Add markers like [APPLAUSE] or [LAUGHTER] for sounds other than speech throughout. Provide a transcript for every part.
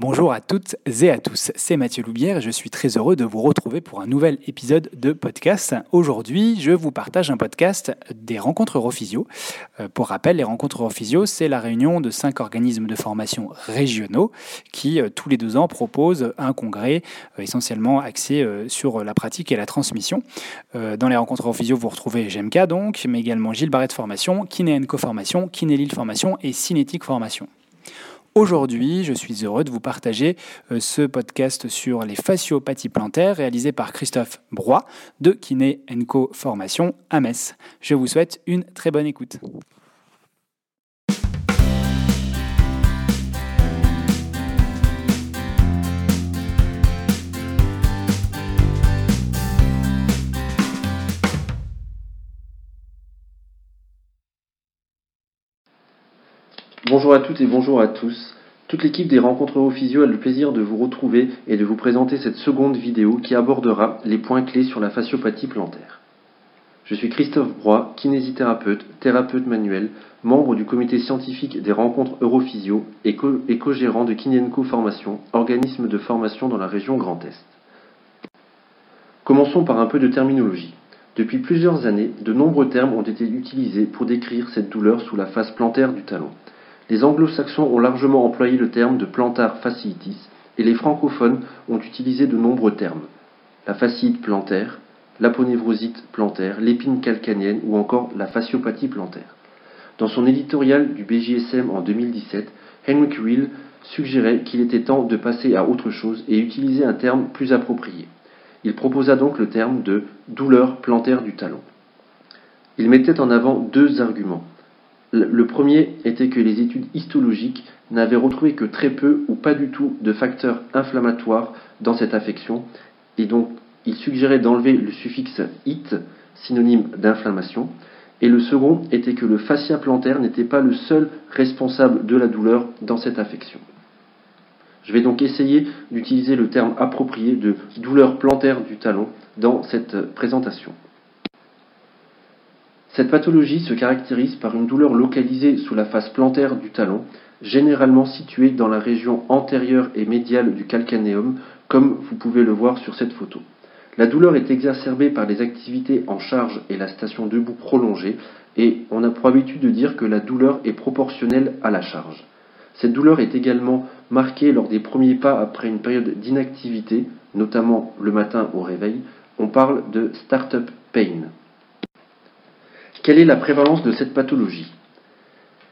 Bonjour à toutes et à tous, c'est Mathieu Loubière et je suis très heureux de vous retrouver pour un nouvel épisode de podcast. Aujourd'hui, je vous partage un podcast des rencontres Europhysio. Euh, pour rappel, les rencontres Europhysio, c'est la réunion de cinq organismes de formation régionaux qui, euh, tous les deux ans, proposent un congrès euh, essentiellement axé sur la pratique et la transmission. Dans les rencontres Europhysio, vous retrouvez GMK donc, mais également Gilles Barrette Formation, Kinéenco Formation, Kiné Formation et Cinétique Formation. Aujourd'hui, je suis heureux de vous partager euh, ce podcast sur les fasciopathies plantaires réalisé par Christophe Broy de Kiné Co Formation à Metz. Je vous souhaite une très bonne écoute. Bonjour à toutes et bonjour à tous. Toute l'équipe des rencontres Europhysio a le plaisir de vous retrouver et de vous présenter cette seconde vidéo qui abordera les points clés sur la fasciopathie plantaire. Je suis Christophe Broy, kinésithérapeute, thérapeute manuel, membre du comité scientifique des rencontres Europhysio et, co-gérant de Kinenco Formation, organisme de formation dans la région Grand Est. Commençons par un peu de terminologie. Depuis plusieurs années, de nombreux termes ont été utilisés pour décrire cette douleur sous la face plantaire du talon. Les anglo-saxons ont largement employé le terme de plantar fasciitis et les francophones ont utilisé de nombreux termes. La fasciite plantaire, l'aponévrosite plantaire, l'épine calcanienne ou encore la fasciopathie plantaire. Dans son éditorial du BJSM en 2017, Henrik Will suggérait qu'il était temps de passer à autre chose et utiliser un terme plus approprié. Il proposa donc le terme de douleur plantaire du talon. Il mettait en avant deux arguments. Le premier était que les études histologiques n'avaient retrouvé que très peu ou pas du tout de facteurs inflammatoires dans cette affection, et donc il suggérait d'enlever le suffixe it, synonyme d'inflammation, et le second était que le fascia plantaire n'était pas le seul responsable de la douleur dans cette affection. Je vais donc essayer d'utiliser le terme approprié de douleur plantaire du talon dans cette présentation. Cette pathologie se caractérise par une douleur localisée sous la face plantaire du talon, généralement située dans la région antérieure et médiale du calcanéum, comme vous pouvez le voir sur cette photo. La douleur est exacerbée par les activités en charge et la station debout prolongée, et on a pour habitude de dire que la douleur est proportionnelle à la charge. Cette douleur est également marquée lors des premiers pas après une période d'inactivité, notamment le matin au réveil. On parle de start-up pain. Quelle est la prévalence de cette pathologie?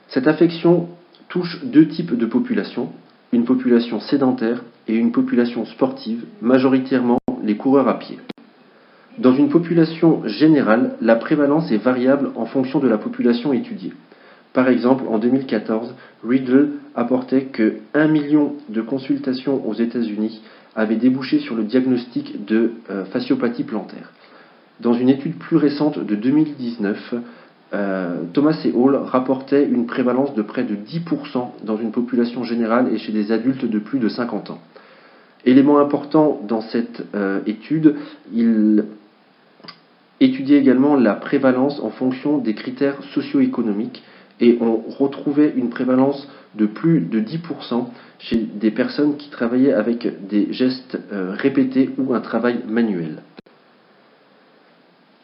Cette affection touche deux types de populations, une population sédentaire et une population sportive, majoritairement les coureurs à pied. Dans une population générale, la prévalence est variable en fonction de la population étudiée. Par exemple, en 2014, Riddle apportait que 1 million de consultations aux États-Unis avaient débouché sur le diagnostic de euh, fasciopathie plantaire. Dans une étude plus récente de 2019, euh, Thomas et Hall rapportaient une prévalence de près de 10% dans une population générale et chez des adultes de plus de 50 ans. Élément important dans cette euh, étude, il étudiait également la prévalence en fonction des critères socio-économiques et on retrouvait une prévalence de plus de 10% chez des personnes qui travaillaient avec des gestes euh, répétés ou un travail manuel.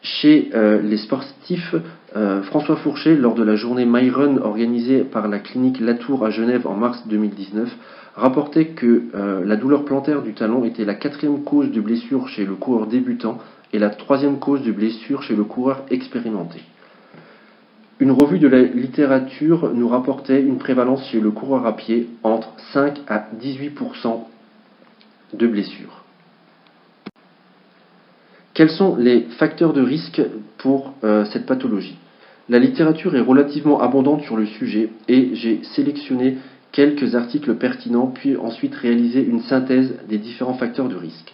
Chez euh, les sportifs, euh, François Fourchet, lors de la journée MyRun organisée par la clinique Latour à Genève en mars 2019, rapportait que euh, la douleur plantaire du talon était la quatrième cause de blessure chez le coureur débutant et la troisième cause de blessure chez le coureur expérimenté. Une revue de la littérature nous rapportait une prévalence chez le coureur à pied entre 5 à 18% de blessures. Quels sont les facteurs de risque pour euh, cette pathologie? La littérature est relativement abondante sur le sujet et j'ai sélectionné quelques articles pertinents puis ensuite réalisé une synthèse des différents facteurs de risque.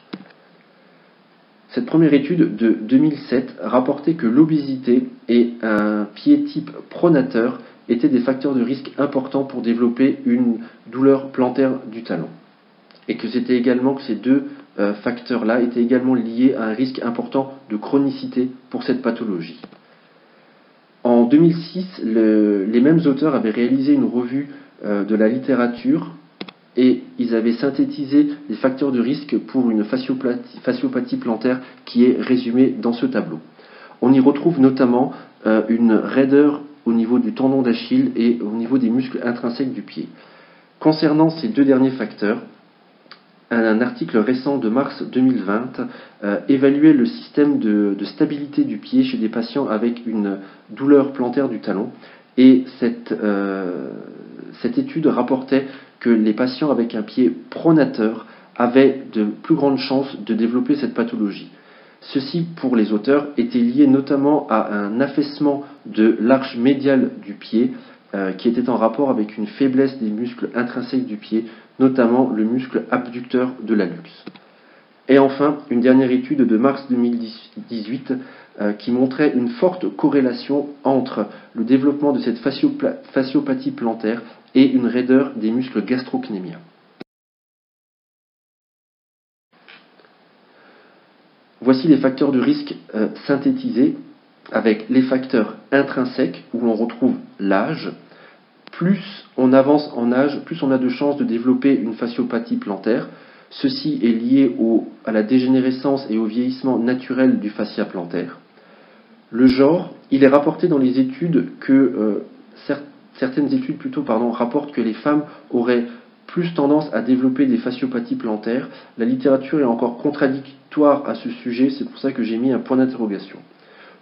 Cette première étude de 2007 rapportait que l'obésité et un pied type pronateur étaient des facteurs de risque importants pour développer une douleur plantaire du talon. Et que c'était également que ces deux euh, facteurs-là étaient également liés à un risque important de chronicité pour cette pathologie. En 2006, les mêmes auteurs avaient réalisé une revue euh, de la littérature et ils avaient synthétisé les facteurs de risque pour une fasciopathie, plantaire qui est résumée dans ce tableau. On y retrouve notamment euh, une raideur au niveau du tendon d'Achille et au niveau des muscles intrinsèques du pied. Concernant ces deux derniers facteurs, un article récent de mars 2020 euh, évaluait le système de, stabilité du pied chez des patients avec une douleur plantaire du talon. Et cette, euh, cette étude rapportait que les patients avec un pied pronateur avaient de plus grandes chances de développer cette pathologie. Ceci, pour les auteurs, était lié notamment à un affaissement de l'arche médiale du pied euh, qui était en rapport avec une faiblesse des muscles intrinsèques du pied, notamment le muscle abducteur de l'allux. Et enfin, une dernière étude de mars 2018 euh, qui montrait une forte corrélation entre le développement de cette fasciopathie plantaire et une raideur des muscles gastrocnémiens. Voici les facteurs de risque euh, synthétisés avec les facteurs intrinsèques où l'on retrouve l'âge. Plus on avance en âge, plus on a de chances de développer une fasciopathie plantaire. Ceci est lié à la dégénérescence et au vieillissement naturel du fascia plantaire. Le genre, il est rapporté dans les études que euh, certaines études plutôt pardon, rapportent que les femmes auraient plus tendance à développer des fasciopathies plantaires. La littérature est encore contradictoire à ce sujet, c'est pour ça que j'ai mis un point d'interrogation.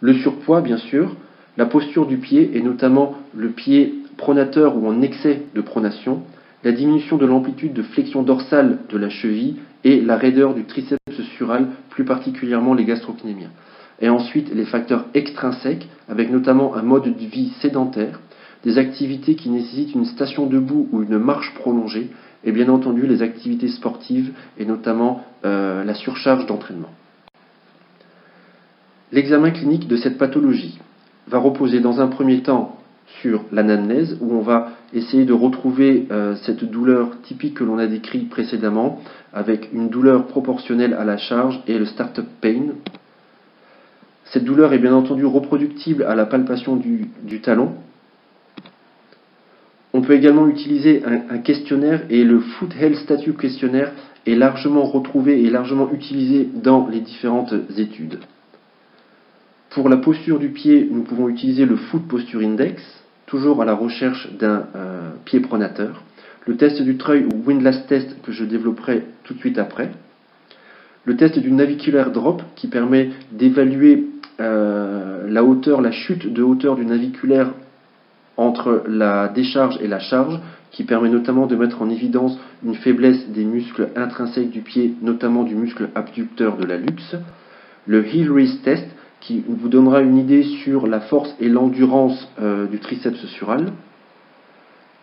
Le surpoids, bien sûr, la posture du pied, et notamment le pied pronateur ou en excès de pronation, la diminution de l'amplitude de flexion dorsale de la cheville et la raideur du triceps sural, plus particulièrement les gastrocnémiens. Et ensuite, les facteurs extrinsèques, avec notamment un mode de vie sédentaire, des activités qui nécessitent une station debout ou une marche prolongée, et bien entendu les activités sportives et notamment euh, la surcharge d'entraînement. L'examen clinique de cette pathologie va reposer dans un premier temps sur l'anamnèse, où on va essayer de retrouver euh, cette douleur typique que l'on a décrite précédemment, avec une douleur proportionnelle à la charge et le start-up pain. Cette douleur est bien entendu reproductible à la palpation du, talon. On peut également utiliser un, un, questionnaire et le Foot Health Statue questionnaire est largement retrouvé et largement utilisé dans les différentes études. Pour la posture du pied, nous pouvons utiliser le Foot Posture Index, toujours à la recherche d'un euh, pied pronateur. Le test du treuil ou Windlass Test que je développerai tout de suite après. Le test du naviculaire drop qui permet d'évaluer euh, la hauteur, la chute de hauteur du naviculaire entre la décharge et la charge, qui permet notamment de mettre en évidence une faiblesse des muscles intrinsèques du pied, notamment du muscle abducteur de la luxe. Le heel raise test qui vous donnera une idée sur la force et l'endurance euh, du triceps sural.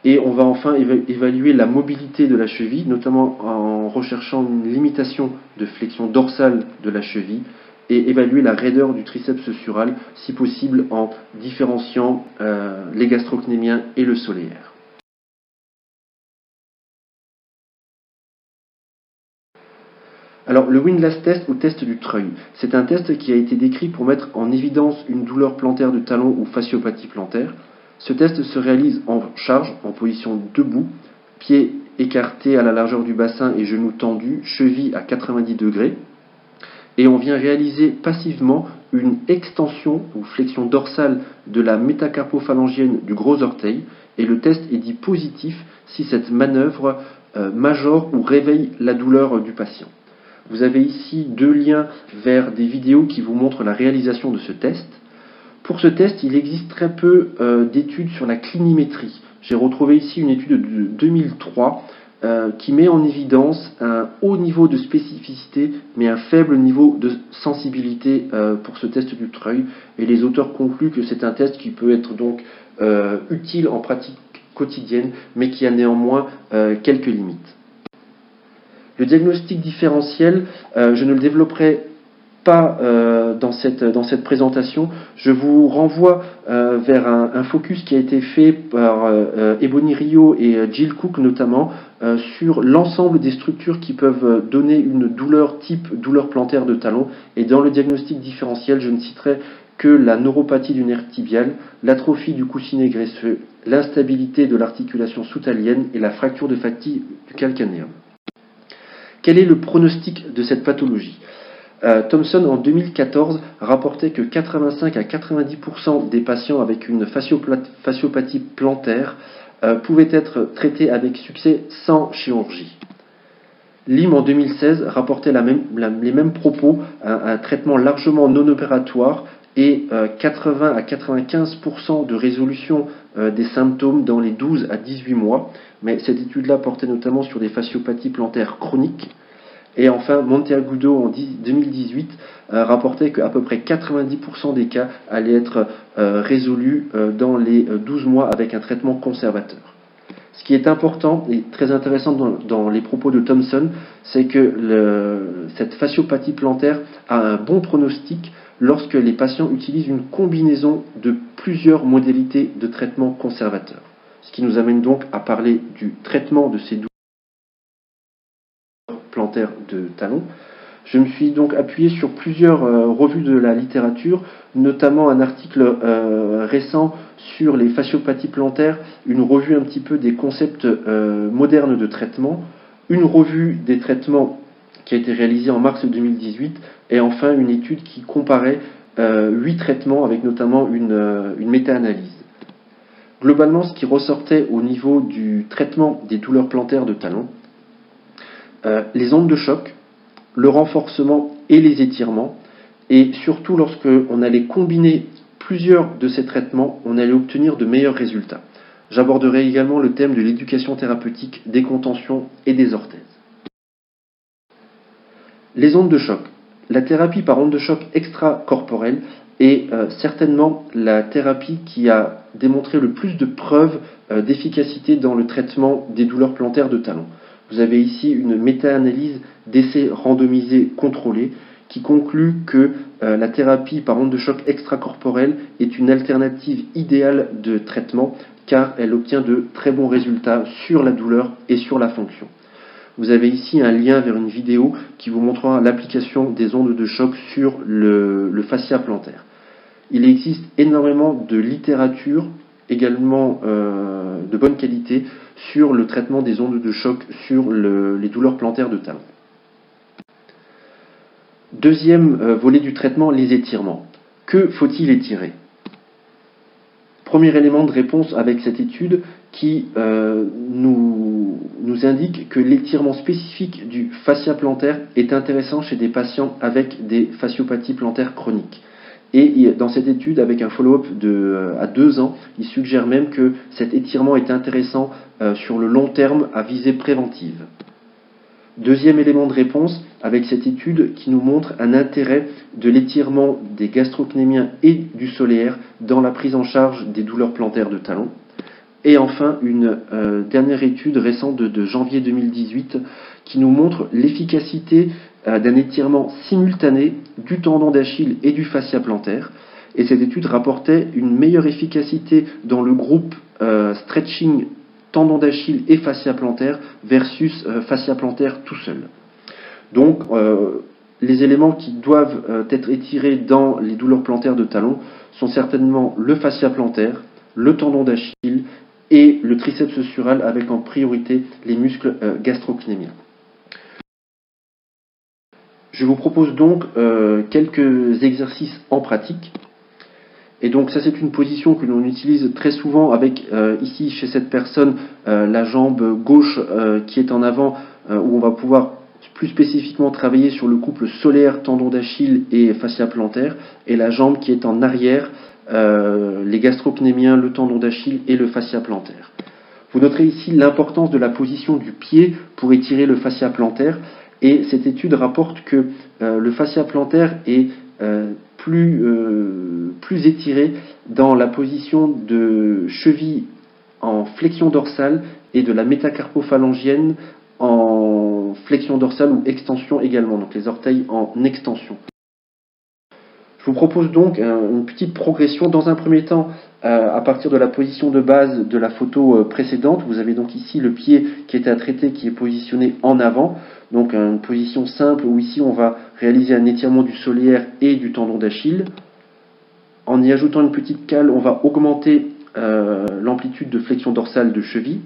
Et on va enfin évaluer la mobilité de la cheville, notamment en recherchant une limitation de flexion dorsale de la cheville, et évaluer la raideur du triceps sural, si possible en différenciant euh, les gastrocnémiens et le solaire. Alors, le Windlass test ou test du treuil, c'est un test qui a été décrit pour mettre en évidence une douleur plantaire de talon ou fasciopathie plantaire. Ce test se réalise en charge, en position debout, pieds écartés à la largeur du bassin et genoux tendus, cheville à 90 degrés. Et on vient réaliser passivement une extension ou flexion dorsale de la métacarpophalangienne du gros orteil. Et le test est dit positif si cette manœuvre euh, majore ou réveille la douleur du patient. Vous avez ici deux liens vers des vidéos qui vous montrent la réalisation de ce test. Pour ce test, il existe très peu euh, d'études sur la clinimétrie. J'ai retrouvé ici une étude de 2003 euh, qui met en évidence un haut niveau de spécificité mais un faible niveau de sensibilité euh, pour ce test du treuil. Et les auteurs concluent que c'est un test qui peut être donc utile en pratique quotidienne mais qui a néanmoins quelques limites. Le diagnostic différentiel, euh, je ne le développerai pas euh, dans, cette, présentation. Je vous renvoie euh, vers un, focus qui a été fait par Ebony Rio et Jill Cook notamment sur l'ensemble des structures qui peuvent donner une douleur type douleur plantaire de talon. Et dans le diagnostic différentiel, je ne citerai que la neuropathie du nerf tibial, l'atrophie du coussinet graisseux, l'instabilité de l'articulation soutalienne et la fracture de fatigue du calcanéum. Quel est le pronostic de cette pathologie euh, Thomson, en 2014, rapportait que 85 à 90% des patients avec une fasciopathie plantaire euh, pouvaient être traités avec succès sans chirurgie. Lim, en 2016, rapportait les mêmes propos, un, traitement largement non opératoire et 80 euh, à 95% de résolution des symptômes dans les 12 à 18 mois. Mais cette étude-là portait notamment sur des fasciopathies plantaires chroniques. Et enfin, Monteagudo en 2018 euh, rapportait qu'à peu près 90% des cas allaient être euh, résolus euh, dans les 12 mois avec un traitement conservateur. Ce qui est important et très intéressant dans, les propos de Thomson, c'est que cette fasciopathie plantaire a un bon pronostic lorsque les patients utilisent une combinaison de plusieurs modalités de traitement conservateur. Ce qui nous amène donc à parler du traitement de ces plantaire de talons. Je me suis donc appuyé sur plusieurs euh, revues de la littérature, notamment un article euh, récent sur les fasciopathies plantaires, une revue un petit peu des concepts euh, modernes de traitement, une revue des traitements qui a été réalisée en mars 2018, et enfin une étude qui comparait huit traitements avec notamment une, une méta-analyse. Globalement, ce qui ressortait au niveau du traitement des douleurs plantaires de talons, euh, les ondes de choc, le renforcement et les étirements. Et surtout, lorsqu'on allait combiner plusieurs de ces traitements, on allait obtenir de meilleurs résultats. J'aborderai également le thème de l'éducation thérapeutique, des contentions et des orthèses. Les ondes de choc. La thérapie par ondes de choc extracorporelles est euh, certainement la thérapie qui a démontré le plus de preuves euh, d'efficacité dans le traitement des douleurs plantaires de talons. Vous avez ici une méta-analyse d'essais randomisés contrôlés qui conclut que euh, la thérapie par onde de choc extracorporelle est une alternative idéale de traitement car elle obtient de très bons résultats sur la douleur et sur la fonction. Vous avez ici un lien vers une vidéo qui vous montrera l'application des ondes de choc sur le, fascia plantaire. Il existe énormément de littérature également euh, de bonne qualité sur le traitement des ondes de choc sur les douleurs plantaires de talon. Deuxième euh, volet du traitement, les étirements. Que faut-il étirer? Premier élément de réponse avec cette étude qui euh, nous, indique que l'étirement spécifique du fascia plantaire est intéressant chez des patients avec des fasciopathies plantaires chroniques. Et dans cette étude, avec un follow-up euh, à deux ans, il suggère même que cet étirement est intéressant euh, sur le long terme à visée préventive. Deuxième élément de réponse, avec cette étude qui nous montre un intérêt de l'étirement des gastrocnémiens et du solaire dans la prise en charge des douleurs plantaires de talons. Et enfin, une euh, dernière étude récente de, janvier 2018 qui nous montre l'efficacité euh, d'un étirement simultané du tendon d'Achille et du fascia plantaire. Et cette étude rapportait une meilleure efficacité dans le groupe euh, stretching tendon d'Achille et fascia plantaire versus fascia plantaire tout seul. Donc, les éléments qui doivent être étirés dans les douleurs plantaires de talon sont certainement le fascia plantaire, le tendon d'Achille et le triceps sural avec en priorité les muscles gastrocnémiens. Je vous propose donc euh, quelques exercices en pratique. Et donc ça c'est une position que l'on utilise très souvent avec euh, ici chez cette personne euh, la jambe gauche qui est en avant où on va pouvoir plus spécifiquement travailler sur le couple solaire tendon d'Achille et fascia plantaire et la jambe qui est en arrière les gastrocnémiens, le tendon d'Achille et le fascia plantaire. Vous noterez ici l'importance de la position du pied pour étirer le fascia plantaire et cette étude rapporte que euh, le fascia plantaire est euh, euh, plus étiré dans la position de cheville en flexion dorsale et de la métacarpophalangienne en flexion dorsale ou extension également, donc les orteils en extension. Je vous propose donc une petite progression. Dans un premier temps, à partir de la position de base de la photo précédente, vous avez donc ici le pied qui est à traiter, qui est positionné en avant. Donc une position simple où ici on va réaliser un étirement du solaire et du tendon d'Achille. En y ajoutant une petite cale, on va augmenter l'amplitude de flexion dorsale de cheville.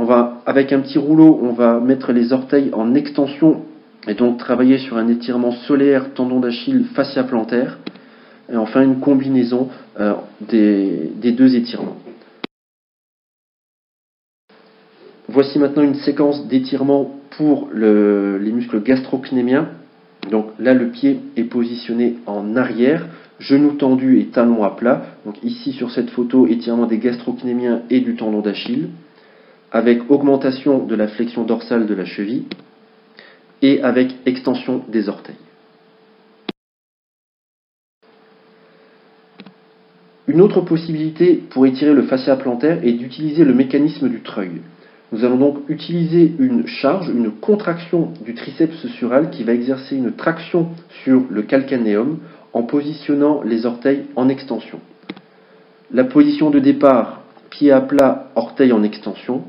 On va, avec un petit rouleau, on va mettre les orteils en extension et donc travailler sur un étirement solaire, tendon d'Achille, fascia plantaire. Et enfin une combinaison des, des deux étirements. Voici maintenant une séquence d'étirement pour les muscles gastrocnémiens. Donc là, le pied est positionné en arrière, genou tendu et talon à plat. Donc ici sur cette photo, étirement des gastrocnémiens et du tendon d'Achille, avec augmentation de la flexion dorsale de la cheville et avec extension des orteils. Une autre possibilité pour étirer le fascia plantaire est d'utiliser le mécanisme du treuil. Nous allons donc utiliser une charge, une contraction du triceps sural qui va exercer une traction sur le calcanéum en positionnant les orteils en extension. La position de départ, pied à plat, orteil en extension.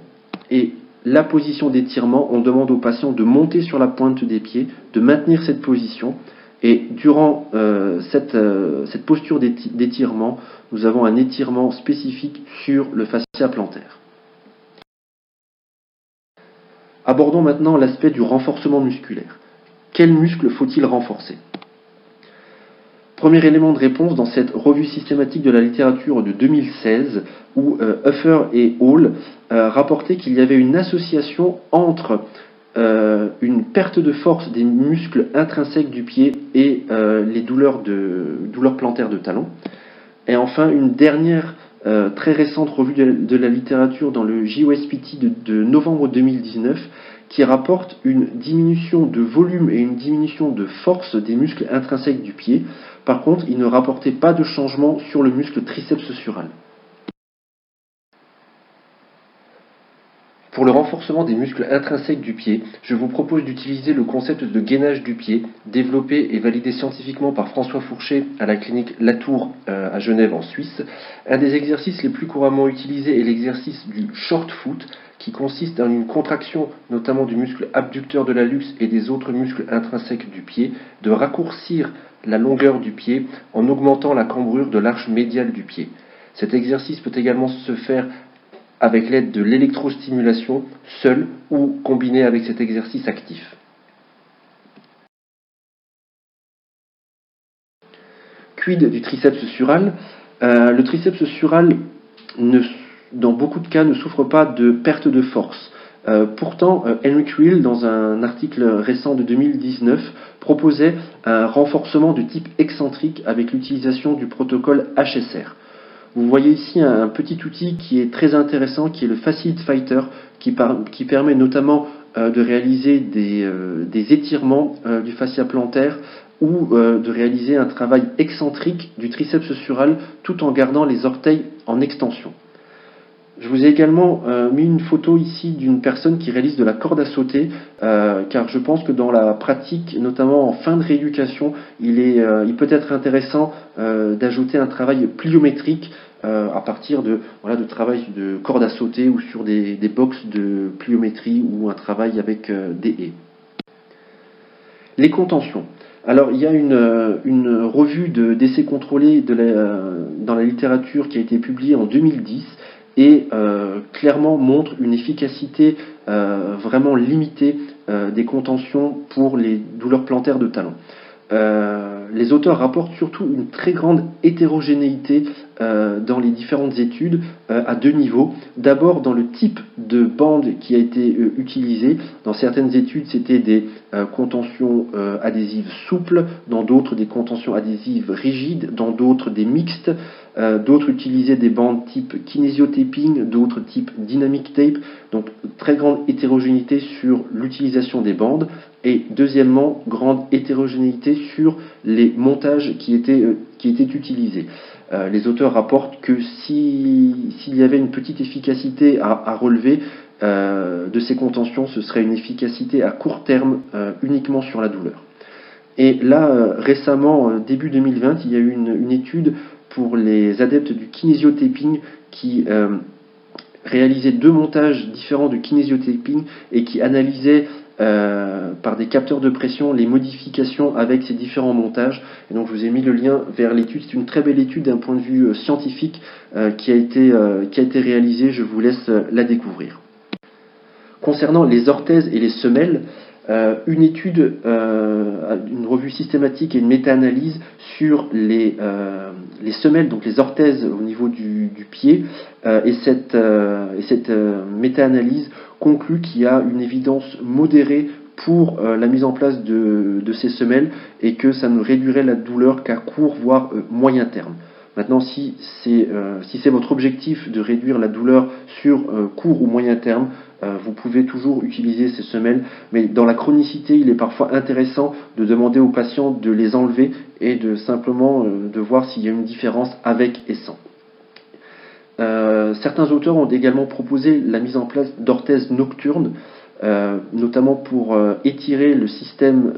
Et la position d'étirement, on demande au patient de monter sur la pointe des pieds, de maintenir cette position. Et durant euh, euh, cette posture d'étirement, nous avons un étirement spécifique sur le fascia plantaire. Abordons maintenant l'aspect du renforcement musculaire. Quels muscles faut-il renforcer? Premier élément de réponse dans cette revue systématique de la littérature de 2016, où euh, Huffer et Hall euh, rapportaient qu'il y avait une association entre euh, une perte de force des muscles intrinsèques du pied et les douleurs, douleurs plantaires de talon. Et enfin, une dernière euh, très récente revue de, la littérature dans le JOSPT de, de, novembre 2019 qui rapporte une diminution de volume et une diminution de force des muscles intrinsèques du pied. Par contre, il ne rapportait pas de changement sur le muscle triceps sural. Pour le renforcement des muscles intrinsèques du pied, je vous propose d'utiliser le concept de gainage du pied, développé et validé scientifiquement par François Fourchet à la clinique Latour euh, à Genève en Suisse. Un des exercices les plus couramment utilisés est l'exercice du short foot, qui consiste en une contraction notamment du muscle abducteur de la luxe et des autres muscles intrinsèques du pied, de raccourcir la longueur du pied en augmentant la cambrure de l'arche médiale du pied. Cet exercice peut également se faire avec l'aide de l'électrostimulation seule ou combinée avec cet exercice actif. Quid du triceps sural? Euh, Le triceps sural, dans beaucoup de cas, ne souffre pas de perte de force. Euh, pourtant, euh, Henrik Will, dans un article récent de 2019, proposait un renforcement de type excentrique avec l'utilisation du protocole HSR. Vous voyez ici un, petit outil qui est très intéressant, qui est le Facilite Fighter, qui, permet notamment euh, de réaliser des, euh, étirements euh, du fascia plantaire ou de réaliser un travail excentrique du triceps sural tout en gardant les orteils en extension. Je vous ai également euh, mis une photo ici d'une personne qui réalise de la corde à sauter, euh, car je pense que dans la pratique, notamment en fin de rééducation, il, est, euh, il peut être intéressant d'ajouter un travail pliométrique à partir de, voilà, de travail de corde à sauter ou sur des, des box de pliométrie ou un travail avec des haies. Les contentions. Alors, il y a une, une revue d'essais contrôlés dans la littérature qui a été publiée en 2010 et euh, clairement montre une efficacité euh, vraiment limitée euh, des contentions pour les douleurs plantaires de talon. Les auteurs rapportent surtout une très grande hétérogénéité dans les différentes études à deux niveaux. D'abord dans le type de bande qui a été utilisé. Dans certaines études, c'était des contentions adhésives souples, dans d'autres des contentions adhésives rigides, dans d'autres des mixtes. Euh, d'autres utilisaient des bandes type kinesiotaping, d'autres type dynamic tape, donc très grande hétérogénéité sur l'utilisation des bandes, et deuxièmement, grande hétérogénéité sur les montages qui étaient, euh, qui étaient utilisés. Euh, les auteurs rapportent que s'il y avait une petite efficacité à, relever de ces contentions, ce serait une efficacité à court terme uniquement sur la douleur. Et là, récemment, début 2020, il y a eu une étude pour les adeptes du kinésiotaping qui euh, réalisaient deux montages différents de kinésiotaping et qui analysaient par des capteurs de pression les modifications avec ces différents montages. Et donc je vous ai mis le lien vers l'étude. C'est une très belle étude d'un point de vue scientifique qui, a été, qui a été réalisée. Je vous laisse la découvrir. Concernant les orthèses et les semelles, euh, une étude, euh, une revue systématique et une méta-analyse sur les, euh, les, semelles, donc les orthèses au niveau du, pied, et cette, et cette méta-analyse conclut qu'il y a une évidence modérée pour la mise en place de, ces semelles et que ça ne réduirait la douleur qu'à court, voire moyen terme. Maintenant, si c'est si votre objectif de réduire la douleur sur court ou moyen terme, euh, vous pouvez toujours utiliser ces semelles, mais dans la chronicité, il est parfois intéressant de demander aux patients de les enlever et de simplement euh, de voir s'il y a une différence avec et sans. Euh, certains auteurs ont également proposé la mise en place d'orthèses nocturnes, notamment pour étirer le système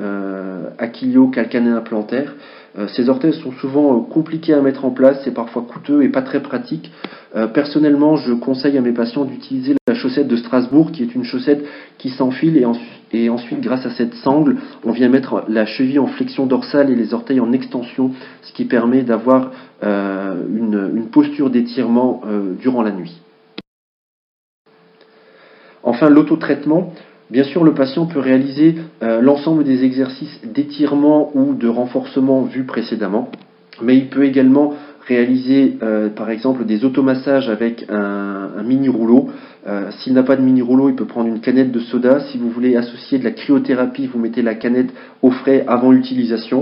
achillio-calcanéen plantaire euh, ces orthèses sont souvent euh, compliquées à mettre en place, c'est parfois coûteux et pas très pratique. Euh, personnellement, je conseille à mes patients d'utiliser la chaussette de Strasbourg, qui est une chaussette qui s'enfile et, ensuite, grâce à cette sangle, on vient mettre la cheville en flexion dorsale et les orteils en extension, ce qui permet d'avoir une, posture d'étirement durant la nuit. Enfin, l'autotraitement. Bien sûr, le patient peut réaliser euh, l'ensemble des exercices d'étirement ou de renforcement vus précédemment, mais il peut également réaliser euh, par exemple des automassages avec un, mini rouleau. Euh, s'il n'a pas de mini rouleau, il peut prendre une canette de soda. Si vous voulez associer de la cryothérapie, vous mettez la canette au frais avant l'utilisation.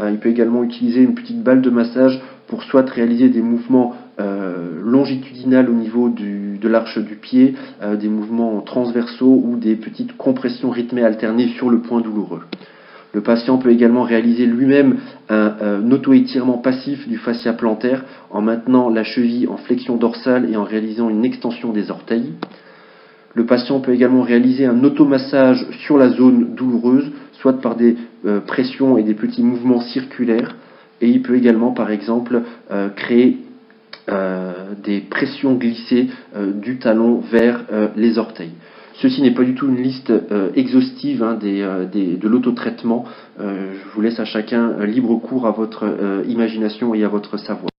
il peut également utiliser une petite balle de massage pour soit réaliser des mouvements euh, longitudinal au niveau de l'arche du pied, euh, des mouvements transversaux ou des petites compressions rythmées alternées sur le point douloureux. Le patient peut également réaliser lui-même un, auto-étirement passif du fascia plantaire en maintenant la cheville en flexion dorsale et en réalisant une extension des orteils. Le patient peut également réaliser un automassage sur la zone douloureuse, soit par des euh, pressions et des petits mouvements circulaires. Et il peut également, par exemple, créer euh, des pressions glissées euh, du talon vers euh, les orteils. Ceci n'est pas du tout une liste exhaustive hein, de l'autotraitement. je vous laisse à chacun libre cours à votre imagination et à votre savoir.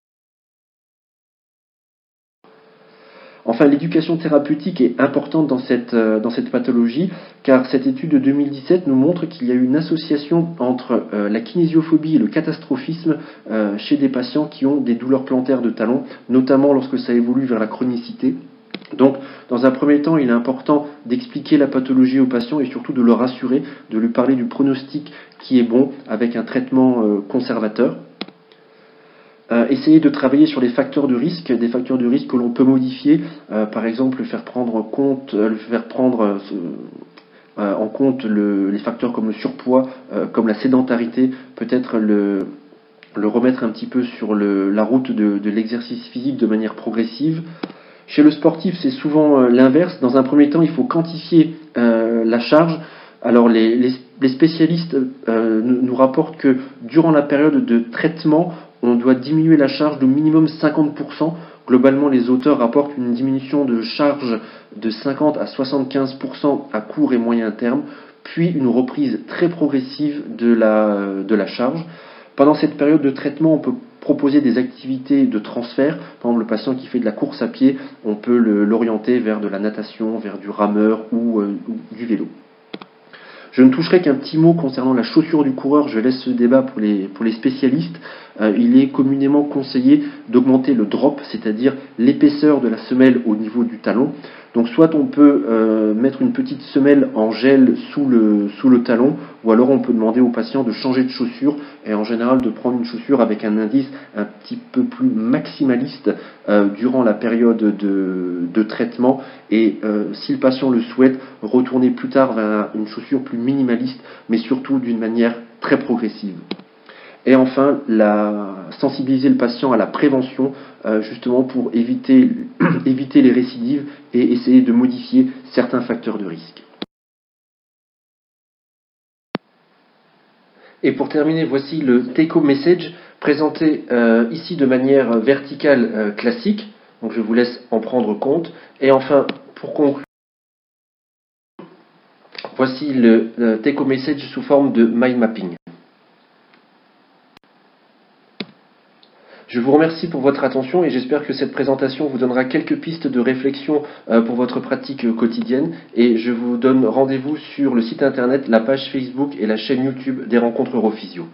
Enfin, l'éducation thérapeutique est importante dans cette, euh, pathologie, car cette étude de 2017 nous montre qu'il y a une association entre euh, la kinésiophobie et le catastrophisme euh, chez des patients qui ont des douleurs plantaires de talons, notamment lorsque ça évolue vers la chronicité. Donc, dans un premier temps, il est important d'expliquer la pathologie au patient et surtout de le rassurer, de lui parler du pronostic qui est bon avec un traitement conservateur. Euh, essayer de travailler sur les facteurs de risque, des facteurs de risque que l'on peut modifier, euh, par exemple faire prendre euh, faire prendre en compte les facteurs comme le surpoids, comme la sédentarité, peut-être le, remettre un petit peu sur la route de l'exercice physique de manière progressive. Chez le sportif, c'est souvent l'inverse. Dans un premier temps, il faut quantifier la charge. Alors les, spécialistes nous rapportent que durant la période de traitement, on doit diminuer la charge de minimum 50%. Globalement, les auteurs rapportent une diminution de charge de 50 à 75% à court et moyen terme, puis une reprise très progressive de la, de la charge. Pendant cette période de traitement, on peut proposer des activités de transfert. Par exemple, le patient qui fait de la course à pied, on peut l'orienter vers de la natation, vers du rameur ou, euh, ou du vélo. Je ne toucherai qu'un petit mot concernant la chaussure du coureur, je laisse ce débat pour les spécialistes. Euh, il est communément conseillé d'augmenter le drop, c'est-à-dire l'épaisseur de la semelle au niveau du talon. Donc soit on peut euh, mettre une petite semelle en gel sous le, talon, ou alors on peut demander au patient de changer de chaussure, et en général de prendre une chaussure avec un indice un petit peu plus maximaliste euh, durant la période de, de traitement, et si le patient le souhaite, retourner plus tard vers une chaussure plus minimaliste, mais surtout d'une manière très progressive. Et enfin, sensibiliser le patient à la prévention, euh, justement pour éviter, [CLEARS THROAT] éviter les récidives et essayer de modifier certains facteurs de risque. Et pour terminer, voici le take-home message présenté euh, ici de manière verticale euh, classique. Donc je vous laisse en prendre compte. Et enfin, pour conclure, Voici le, le Take Message sous forme de mind mapping. Je vous remercie pour votre attention et j'espère que cette présentation vous donnera quelques pistes de réflexion euh, pour votre pratique euh, quotidienne. Et je vous donne rendez-vous sur le site internet, la page Facebook et la chaîne YouTube des rencontres Europhysio.